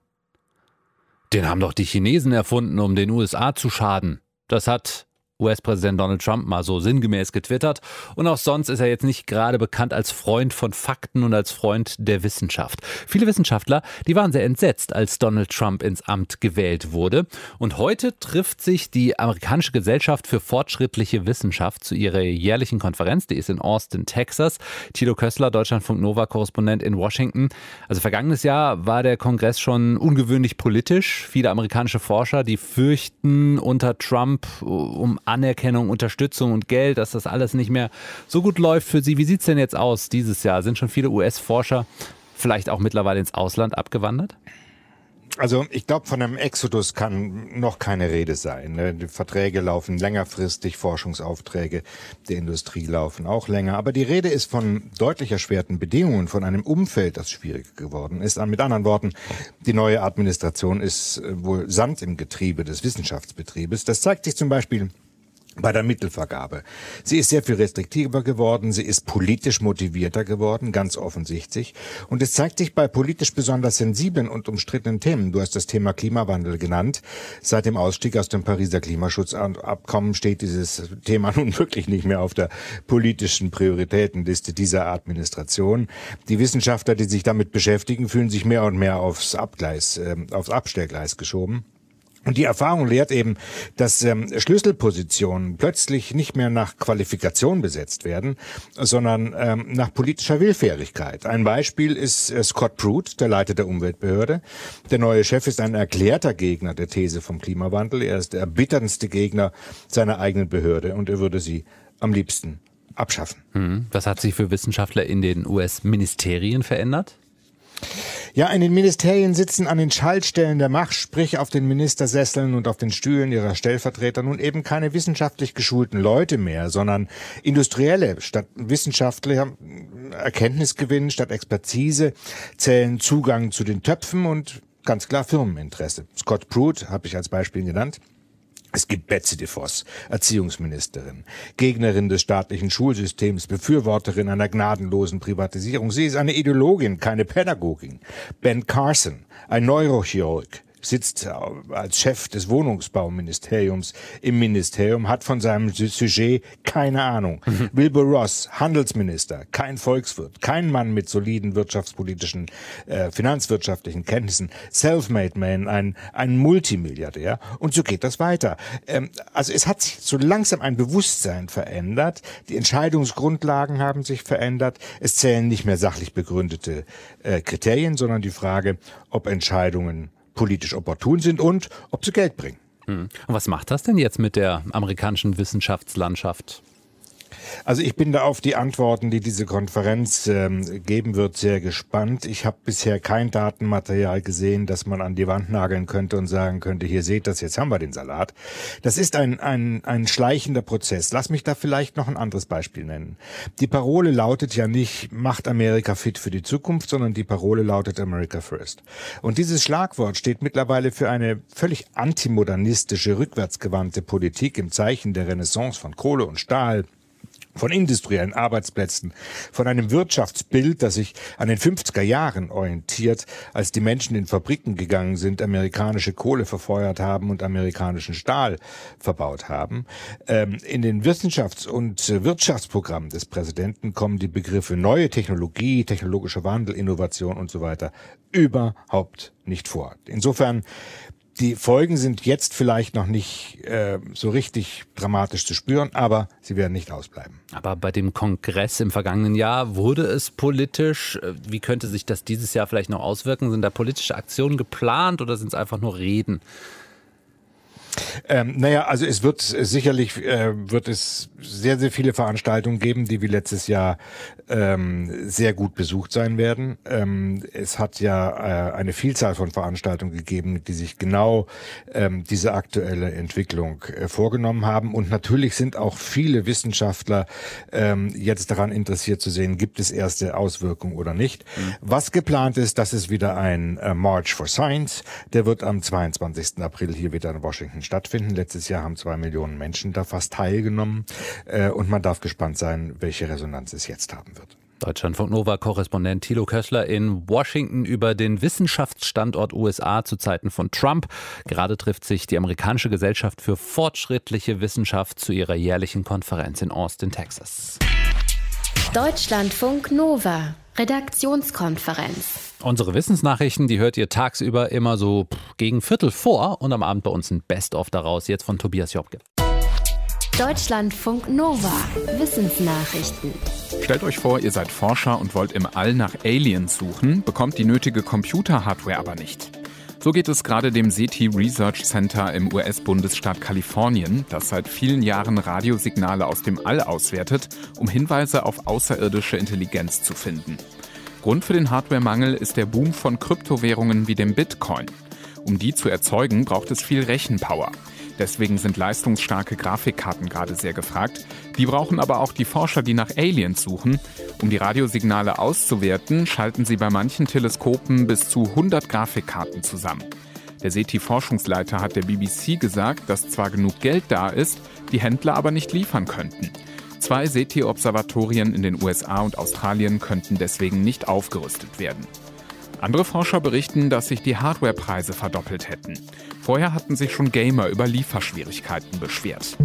Den haben doch die Chinesen erfunden, um den USA zu schaden. Das hat US-Präsident Donald Trump mal so sinngemäß getwittert. Und auch sonst ist er jetzt nicht gerade bekannt als Freund von Fakten und als Freund der Wissenschaft. Viele Wissenschaftler, die waren sehr entsetzt, als Donald Trump ins Amt gewählt wurde. Und heute trifft sich die amerikanische Gesellschaft für fortschrittliche Wissenschaft zu ihrer jährlichen Konferenz. Die ist in Austin, Texas. Tilo Kössler, Deutschlandfunk Nova-Korrespondent in Washington. Also vergangenes Jahr war der Kongress schon ungewöhnlich politisch. Viele amerikanische Forscher, die fürchten unter Trump um Anerkennung, Unterstützung und Geld, dass das alles nicht mehr so gut läuft für Sie. Wie sieht es denn jetzt aus dieses Jahr? Sind schon viele US-Forscher vielleicht auch mittlerweile ins Ausland abgewandert? Also ich glaube, von einem Exodus kann noch keine Rede sein. Ne? Die Verträge laufen längerfristig, Forschungsaufträge der Industrie laufen auch länger. Aber die Rede ist von deutlich erschwerten Bedingungen, von einem Umfeld, das schwierig geworden ist. Mit anderen Worten, die neue Administration ist äh, wohl Sand im Getriebe des Wissenschaftsbetriebes. Das zeigt sich zum Beispiel bei der Mittelvergabe. Sie ist sehr viel restriktiver geworden, sie ist politisch motivierter geworden, ganz offensichtlich. Und es zeigt sich bei politisch besonders sensiblen und umstrittenen Themen. Du hast das Thema Klimawandel genannt. Seit dem Ausstieg aus dem Pariser Klimaschutzabkommen steht dieses Thema [laughs] nun wirklich nicht mehr auf der politischen Prioritätenliste dieser Administration. Die Wissenschaftler, die sich damit beschäftigen, fühlen sich mehr und mehr aufs Abgleis, äh, aufs Abstellgleis geschoben. Und die Erfahrung lehrt eben, dass ähm, Schlüsselpositionen plötzlich nicht mehr nach Qualifikation besetzt werden, sondern ähm, nach politischer Willfährigkeit. Ein Beispiel ist äh, Scott Pruitt, der Leiter der Umweltbehörde. Der neue Chef ist ein erklärter Gegner der These vom Klimawandel. Er ist der erbitterndste Gegner seiner eigenen Behörde und er würde sie am liebsten abschaffen. Hm. Was hat sich für Wissenschaftler in den US-Ministerien verändert? Ja, in den Ministerien sitzen an den Schaltstellen der Macht, sprich auf den Ministersesseln und auf den Stühlen ihrer Stellvertreter nun eben keine wissenschaftlich geschulten Leute mehr, sondern Industrielle statt wissenschaftlicher Erkenntnisgewinn, statt Expertise zählen Zugang zu den Töpfen und ganz klar Firmeninteresse. Scott Pruitt habe ich als Beispiel genannt. Es gibt Betsy DeVos, Erziehungsministerin, Gegnerin des staatlichen Schulsystems, Befürworterin einer gnadenlosen Privatisierung. Sie ist eine Ideologin, keine Pädagogin. Ben Carson, ein Neurochirurg, sitzt als Chef des Wohnungsbauministeriums im Ministerium, hat von seinem Sujet keine Ahnung. Mhm. Wilbur Ross, Handelsminister, kein Volkswirt, kein Mann mit soliden wirtschaftspolitischen, äh, finanzwirtschaftlichen Kenntnissen, Selfmade Man, ein, ein Multimilliardär. Und so geht das weiter. Ähm, also es hat sich so langsam ein Bewusstsein verändert. Die Entscheidungsgrundlagen haben sich verändert. Es zählen nicht mehr sachlich begründete äh, Kriterien, sondern die Frage, ob Entscheidungen politisch opportun sind und ob sie Geld bringen. Hm. Und was macht das denn jetzt mit der amerikanischen Wissenschaftslandschaft? Also ich bin da auf die Antworten, die diese Konferenz ähm, geben wird, sehr gespannt. Ich habe bisher kein Datenmaterial gesehen, das man an die Wand nageln könnte und sagen könnte, hier seht das, jetzt haben wir den Salat. Das ist ein, ein, ein schleichender Prozess. Lass mich da vielleicht noch ein anderes Beispiel nennen. Die Parole lautet ja nicht, macht Amerika fit für die Zukunft, sondern die Parole lautet America First. Und dieses Schlagwort steht mittlerweile für eine völlig antimodernistische, rückwärtsgewandte Politik im Zeichen der Renaissance von Kohle und Stahl, von industriellen Arbeitsplätzen, von einem Wirtschaftsbild, das sich an den 50er Jahren orientiert, als die Menschen in Fabriken gegangen sind, amerikanische Kohle verfeuert haben und amerikanischen Stahl verbaut haben. Ähm, in den Wissenschafts- und Wirtschaftsprogrammen des Präsidenten kommen die Begriffe neue Technologie, technologischer Wandel, Innovation und so weiter überhaupt nicht vor. Insofern die Folgen sind jetzt vielleicht noch nicht äh, so richtig dramatisch zu spüren, aber sie werden nicht ausbleiben. Aber bei dem Kongress im vergangenen Jahr wurde es politisch. Wie könnte sich das dieses Jahr vielleicht noch auswirken? Sind da politische Aktionen geplant oder sind es einfach nur Reden? Ähm, naja, also es wird sicherlich äh, wird es sehr, sehr viele Veranstaltungen geben, die wie letztes Jahr ähm, sehr gut besucht sein werden. Ähm, es hat ja äh, eine Vielzahl von Veranstaltungen gegeben, die sich genau ähm, diese aktuelle Entwicklung äh, vorgenommen haben. Und natürlich sind auch viele Wissenschaftler ähm, jetzt daran interessiert zu sehen, gibt es erste Auswirkungen oder nicht. Mhm. Was geplant ist, das ist wieder ein äh, March for Science. Der wird am 22. April hier wieder in Washington stattfinden. Letztes Jahr haben zwei Millionen Menschen da fast teilgenommen äh, und man darf gespannt sein, welche Resonanz es jetzt haben wird. Deutschlandfunk Nova-Korrespondent Thilo Köchler in Washington über den Wissenschaftsstandort USA zu Zeiten von Trump. Gerade trifft sich die amerikanische Gesellschaft für fortschrittliche Wissenschaft zu ihrer jährlichen Konferenz in Austin, Texas. Deutschlandfunk Nova, Redaktionskonferenz. Unsere Wissensnachrichten, die hört ihr tagsüber immer so gegen Viertel vor und am Abend bei uns ein Best-of daraus, jetzt von Tobias Jobke. Deutschlandfunk Nova, Wissensnachrichten. Stellt euch vor, ihr seid Forscher und wollt im All nach Aliens suchen, bekommt die nötige Computer-Hardware aber nicht. So geht es gerade dem SETI Research Center im US-Bundesstaat Kalifornien, das seit vielen Jahren Radiosignale aus dem All auswertet, um Hinweise auf außerirdische Intelligenz zu finden. Grund für den Hardwaremangel ist der Boom von Kryptowährungen wie dem Bitcoin. Um die zu erzeugen, braucht es viel Rechenpower. Deswegen sind leistungsstarke Grafikkarten gerade sehr gefragt. Die brauchen aber auch die Forscher, die nach Aliens suchen. Um die Radiosignale auszuwerten, schalten sie bei manchen Teleskopen bis zu 100 Grafikkarten zusammen. Der SETI-Forschungsleiter hat der BBC gesagt, dass zwar genug Geld da ist, die Händler aber nicht liefern könnten. Zwei SETI-Observatorien in den USA und Australien könnten deswegen nicht aufgerüstet werden. Andere Forscher berichten, dass sich die Hardwarepreise verdoppelt hätten. Vorher hatten sich schon Gamer über Lieferschwierigkeiten beschwert.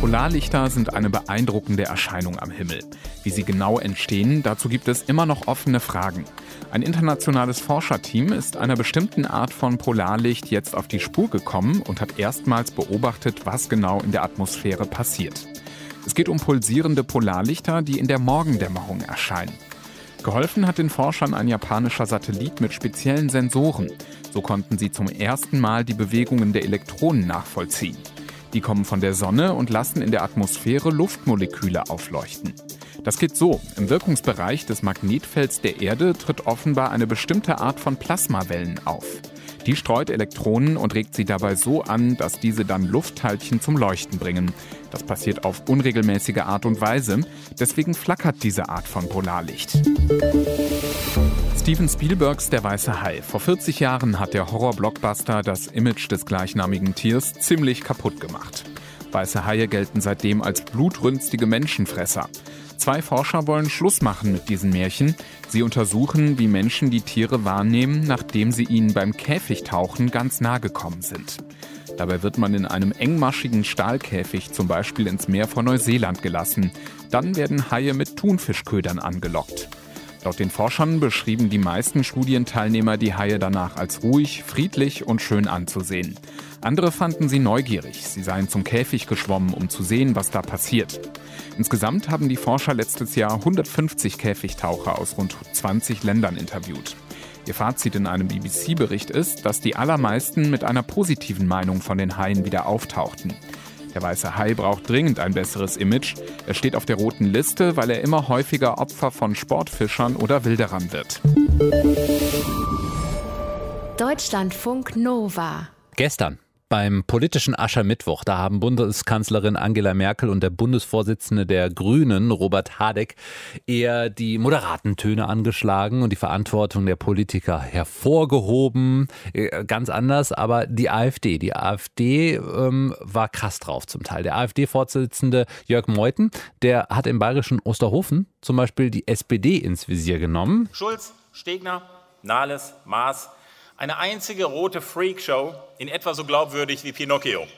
Polarlichter sind eine beeindruckende Erscheinung am Himmel. Wie sie genau entstehen, dazu gibt es immer noch offene Fragen. Ein internationales Forscherteam ist einer bestimmten Art von Polarlicht jetzt auf die Spur gekommen und hat erstmals beobachtet, was genau in der Atmosphäre passiert. Es geht um pulsierende Polarlichter, die in der Morgendämmerung erscheinen. Geholfen hat den Forschern ein japanischer Satellit mit speziellen Sensoren. So konnten sie zum ersten Mal die Bewegungen der Elektronen nachvollziehen. Die kommen von der Sonne und lassen in der Atmosphäre Luftmoleküle aufleuchten. Das geht so. Im Wirkungsbereich des Magnetfelds der Erde tritt offenbar eine bestimmte Art von Plasmawellen auf. Die streut Elektronen und regt sie dabei so an, dass diese dann Luftteilchen zum Leuchten bringen. Das passiert auf unregelmäßige Art und Weise, deswegen flackert diese Art von Polarlicht. Steven Spielbergs Der weiße Hai. Vor 40 Jahren hat der Horror-Blockbuster das Image des gleichnamigen Tiers ziemlich kaputt gemacht. Weiße Haie gelten seitdem als blutrünstige Menschenfresser. Zwei Forscher wollen Schluss machen mit diesen Märchen. Sie untersuchen, wie Menschen die Tiere wahrnehmen, nachdem sie ihnen beim Käfigtauchen ganz nahe gekommen sind. Dabei wird man in einem engmaschigen Stahlkäfig zum Beispiel ins Meer von Neuseeland gelassen. Dann werden Haie mit Thunfischködern angelockt. Laut den Forschern beschrieben die meisten Studienteilnehmer die Haie danach als ruhig, friedlich und schön anzusehen. Andere fanden sie neugierig. Sie seien zum Käfig geschwommen, um zu sehen, was da passiert. Insgesamt haben die Forscher letztes Jahr 150 Käfigtaucher aus rund 20 Ländern interviewt. Ihr Fazit in einem BBC-Bericht ist, dass die allermeisten mit einer positiven Meinung von den Haien wieder auftauchten. Der weiße Hai braucht dringend ein besseres Image. Er steht auf der roten Liste, weil er immer häufiger Opfer von Sportfischern oder Wilderern wird. Deutschlandfunk Nova. Gestern beim politischen Aschermittwoch, da haben Bundeskanzlerin Angela Merkel und der Bundesvorsitzende der Grünen, Robert Habeck, eher die moderaten Töne angeschlagen und die Verantwortung der Politiker hervorgehoben. Äh, ganz anders, aber die AfD. Die AfD ähm, war krass drauf zum Teil. Der AfD-Vorsitzende Jörg Meuthen, der hat im bayerischen Osterhofen zum Beispiel die SPD ins Visier genommen. Schulz, Stegner, Nahles, Maas eine einzige rote Freakshow, in etwa so glaubwürdig wie Pinocchio.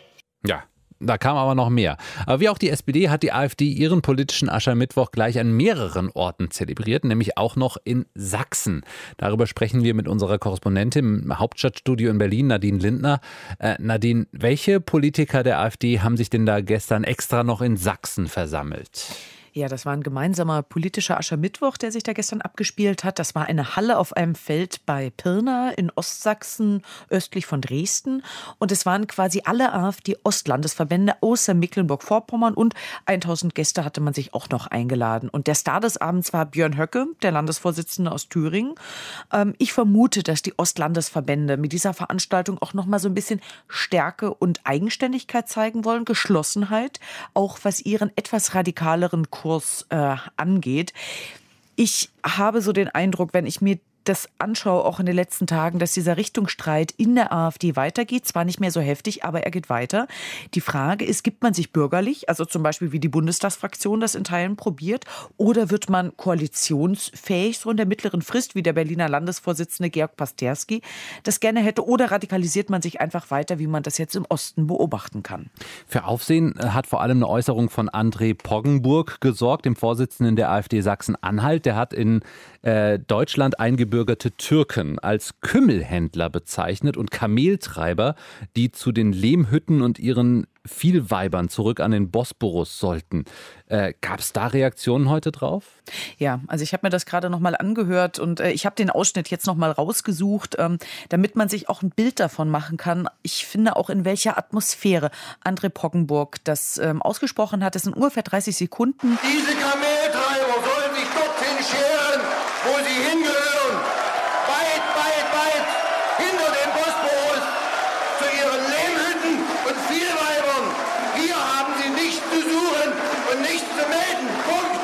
Ja, da kam aber noch mehr. Aber wie auch die SPD hat die AfD ihren politischen Aschermittwoch gleich an mehreren Orten zelebriert, nämlich auch noch in Sachsen. Darüber sprechen wir mit unserer Korrespondentin im Hauptstadtstudio in Berlin, Nadine Lindner. Äh, Nadine, welche Politiker der AfD haben sich denn da gestern extra noch in Sachsen versammelt? Ja, das war ein gemeinsamer politischer Aschermittwoch, der sich da gestern abgespielt hat. Das war eine Halle auf einem Feld bei Pirna in Ostsachsen, östlich von Dresden. Und es waren quasi alle AfD-Ostlandesverbände außer Mecklenburg-Vorpommern und 1000 Gäste hatte man sich auch noch eingeladen. Und der Star des Abends war Björn Höcke, der Landesvorsitzende aus Thüringen. Ähm, ich vermute, dass die Ostlandesverbände mit dieser Veranstaltung auch noch mal so ein bisschen Stärke und Eigenständigkeit zeigen wollen, Geschlossenheit, auch was ihren etwas radikaleren Kurs äh, angeht. Ich habe so den Eindruck, wenn ich mir das anschaue, auch in den letzten Tagen, dass dieser Richtungsstreit in der AfD weitergeht. Zwar nicht mehr so heftig, aber er geht weiter. Die Frage ist, gibt man sich bürgerlich, also zum Beispiel wie die Bundestagsfraktion das in Teilen probiert, oder wird man koalitionsfähig, so in der mittleren Frist, wie der Berliner Landesvorsitzende Georg Pasterski das gerne hätte, oder radikalisiert man sich einfach weiter, wie man das jetzt im Osten beobachten kann? Für Aufsehen hat vor allem eine Äußerung von André Poggenburg gesorgt, dem Vorsitzenden der AfD Sachsen-Anhalt. Der hat in äh, Deutschland eingebürgerte Türken als Kümmelhändler bezeichnet und Kameltreiber, die zu den Lehmhütten und ihren Vielweibern zurück an den Bosporus sollten. Äh, Gab es da Reaktionen heute drauf? Ja, also ich habe mir das gerade nochmal angehört und äh, ich habe den Ausschnitt jetzt nochmal rausgesucht, ähm, damit man sich auch ein Bild davon machen kann. Ich finde auch, in welcher Atmosphäre André Poggenburg das ähm, ausgesprochen hat. Das sind ungefähr 30 Sekunden. Diese Kameltreiber sollen sich dorthin scheren, wo sie hingehören. Weit, weit, weit hinter dem Bosporus zu ihren Lehmhütten und Vielweibern. Hier haben sie nichts zu suchen und nichts zu melden. Punkt.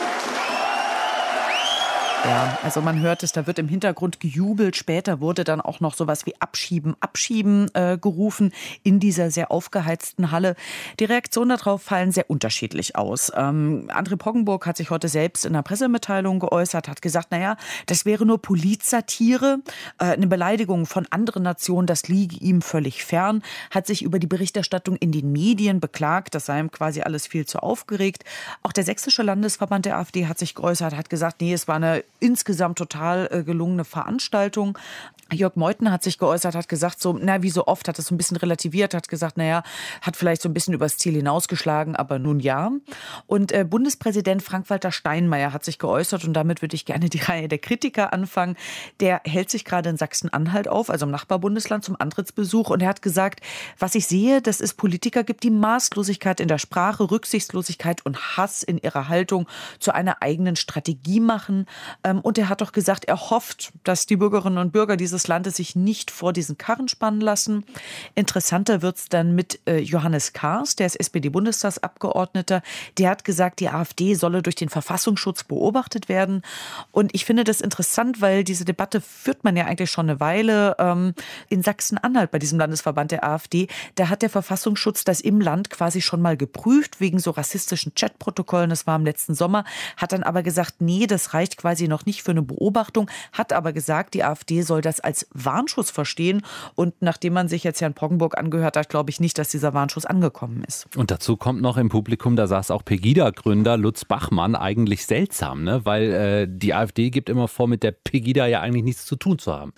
Also man hört es, da wird im Hintergrund gejubelt. Später wurde dann auch noch sowas wie Abschieben, Abschieben äh, gerufen in dieser sehr aufgeheizten Halle. Die Reaktionen darauf fallen sehr unterschiedlich aus. Ähm, André Poggenburg hat sich heute selbst in einer Pressemitteilung geäußert, hat gesagt, naja, das wäre nur Polizsatire, äh, eine Beleidigung von anderen Nationen, das liege ihm völlig fern, hat sich über die Berichterstattung in den Medien beklagt, das sei ihm quasi alles viel zu aufgeregt. Auch der sächsische Landesverband der AfD hat sich geäußert, hat gesagt, nee, es war eine insgesamt total äh, gelungene Veranstaltung. Jörg Meuthen hat sich geäußert, hat gesagt, so, na, wie so oft, hat es so ein bisschen relativiert, hat gesagt, naja, hat vielleicht so ein bisschen übers Ziel hinausgeschlagen, aber nun ja. Und äh, Bundespräsident Frank-Walter Steinmeier hat sich geäußert und damit würde ich gerne die [laughs] Reihe der Kritiker anfangen. Der hält sich gerade in Sachsen-Anhalt auf, also im Nachbarbundesland zum Antrittsbesuch und er hat gesagt, was ich sehe, dass es Politiker gibt, die Maßlosigkeit in der Sprache, Rücksichtslosigkeit und Hass in ihrer Haltung zu einer eigenen Strategie machen. Ähm, und er hat doch gesagt, er hofft, dass die Bürgerinnen und Bürger dieses des Landes sich nicht vor diesen Karren spannen lassen. Interessanter wird es dann mit äh, Johannes Kahrs, der ist SPD-Bundestagsabgeordneter. Der hat gesagt, die AfD solle durch den Verfassungsschutz beobachtet werden. Und ich finde das interessant, weil diese Debatte führt man ja eigentlich schon eine Weile. Ähm, in Sachsen-Anhalt bei diesem Landesverband der AfD, da hat der Verfassungsschutz das im Land quasi schon mal geprüft wegen so rassistischen Chatprotokollen. Das war im letzten Sommer, hat dann aber gesagt, nee, das reicht quasi noch nicht für eine Beobachtung, hat aber gesagt, die AfD soll das als Warnschuss verstehen. Und nachdem man sich jetzt Herrn Poggenburg angehört hat, glaube ich nicht, dass dieser Warnschuss angekommen ist. Und dazu kommt noch im Publikum, da saß auch Pegida-Gründer Lutz Bachmann, eigentlich seltsam, ne? weil äh, die AfD gibt immer vor, mit der Pegida ja eigentlich nichts zu tun zu haben.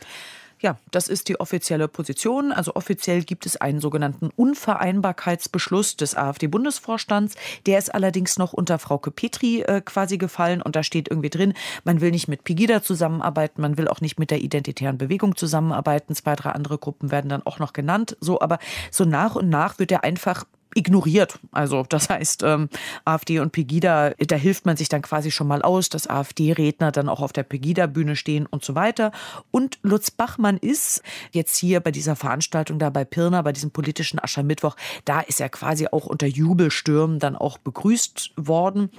Ja, das ist die offizielle Position. Also offiziell gibt es einen sogenannten Unvereinbarkeitsbeschluss des AfD-Bundesvorstands. Der ist allerdings noch unter Frauke Petri äh, quasi gefallen und da steht irgendwie drin, man will nicht mit Pegida zusammenarbeiten, man will auch nicht mit der identitären Bewegung zusammenarbeiten. Zwei, drei andere Gruppen werden dann auch noch genannt. So, aber so nach und nach wird er einfach ignoriert. Also das heißt, ähm, AfD und Pegida, da hilft man sich dann quasi schon mal aus, dass AfD-Redner dann auch auf der Pegida-Bühne stehen und so weiter. Und Lutz Bachmann ist jetzt hier bei dieser Veranstaltung da bei Pirna, bei diesem politischen Aschermittwoch, da ist er quasi auch unter Jubelstürmen dann auch begrüßt worden.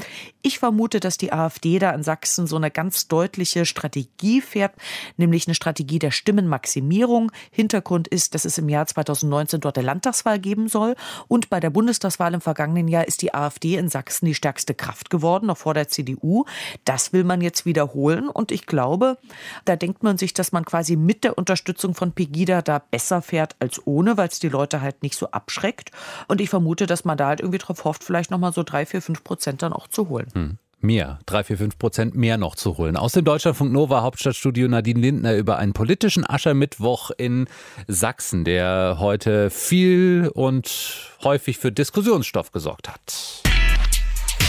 Ich vermute, dass die AfD da in Sachsen so eine ganz deutliche Strategie fährt, nämlich eine Strategie der Stimmenmaximierung. Hintergrund ist, dass es im Jahr 2019 dort eine Landtagswahl geben soll und bei der Bundestagswahl im vergangenen Jahr ist die AfD in Sachsen die stärkste Kraft geworden, noch vor der CDU. Das will man jetzt wiederholen. Und ich glaube, da denkt man sich, dass man quasi mit der Unterstützung von Pegida da besser fährt als ohne, weil es die Leute halt nicht so abschreckt. Und ich vermute, dass man da halt irgendwie drauf hofft, vielleicht nochmal so drei, vier, fünf Prozent dann auch zu holen. Hm mehr, drei, vier, fünf Prozent mehr noch zu holen. Aus dem Deutschlandfunk Nova Hauptstadtstudio Nadine Lindner über einen politischen Aschermittwoch in Sachsen, der heute viel und häufig für Diskussionsstoff gesorgt hat.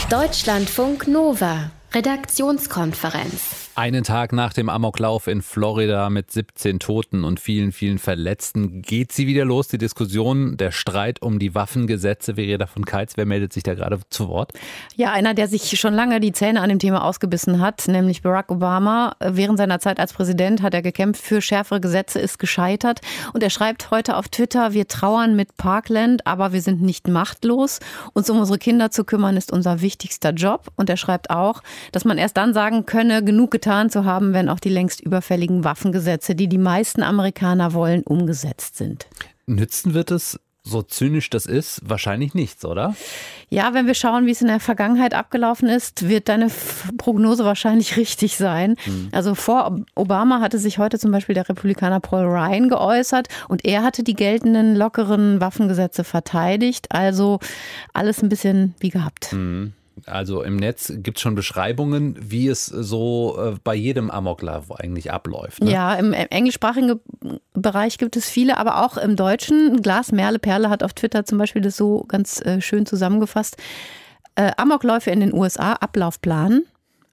Deutschlandfunk Nova Redaktionskonferenz. Einen Tag nach dem Amoklauf in Florida mit 17 Toten und vielen, vielen Verletzten geht sie wieder los. Die Diskussion, der Streit um die Waffengesetze. Verena von Keitz, wer meldet sich da gerade zu Wort? Ja, einer, der sich schon lange die Zähne an dem Thema ausgebissen hat, nämlich Barack Obama. Während seiner Zeit als Präsident hat er gekämpft für schärfere Gesetze, ist gescheitert. Und er schreibt heute auf Twitter, wir trauern mit Parkland, aber wir sind nicht machtlos. Uns um unsere Kinder zu kümmern, ist unser wichtigster Job. Und er schreibt auch, dass man erst dann sagen könne, genug getan getan zu haben, wenn auch die längst überfälligen Waffengesetze, die die meisten Amerikaner wollen, umgesetzt sind. Nützen wird es so zynisch das ist, wahrscheinlich nichts, oder? Ja, wenn wir schauen, wie es in der Vergangenheit abgelaufen ist, wird deine Prognose wahrscheinlich [laughs] richtig sein. Mhm. Also vor Obama hatte sich heute zum Beispiel der Republikaner Paul Ryan geäußert und er hatte die geltenden lockeren Waffengesetze verteidigt. Also alles ein bisschen wie gehabt. Mhm. Also im Netz gibt es schon Beschreibungen, wie es so äh, bei jedem Amoklauf eigentlich abläuft. Ne? Ja, im englischsprachigen Bereich gibt es viele, aber auch im Deutschen. Glas Merle Perle hat auf Twitter zum Beispiel das so ganz äh, schön zusammengefasst. Äh, Amokläufe in den USA, Ablaufplan.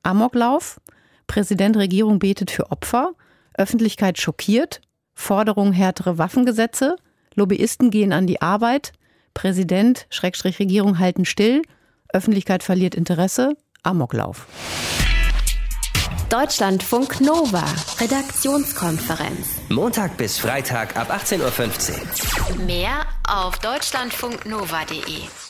Amoklauf, Präsident, Regierung betet für Opfer, Öffentlichkeit schockiert, Forderung härtere Waffengesetze, Lobbyisten gehen an die Arbeit, Präsident, Schrägstrich Regierung halten still, Öffentlichkeit verliert Interesse, Amoklauf. Deutschlandfunk Nova, Redaktionskonferenz. Montag bis Freitag ab 18.15 Uhr. Mehr auf deutschlandfunknova.de.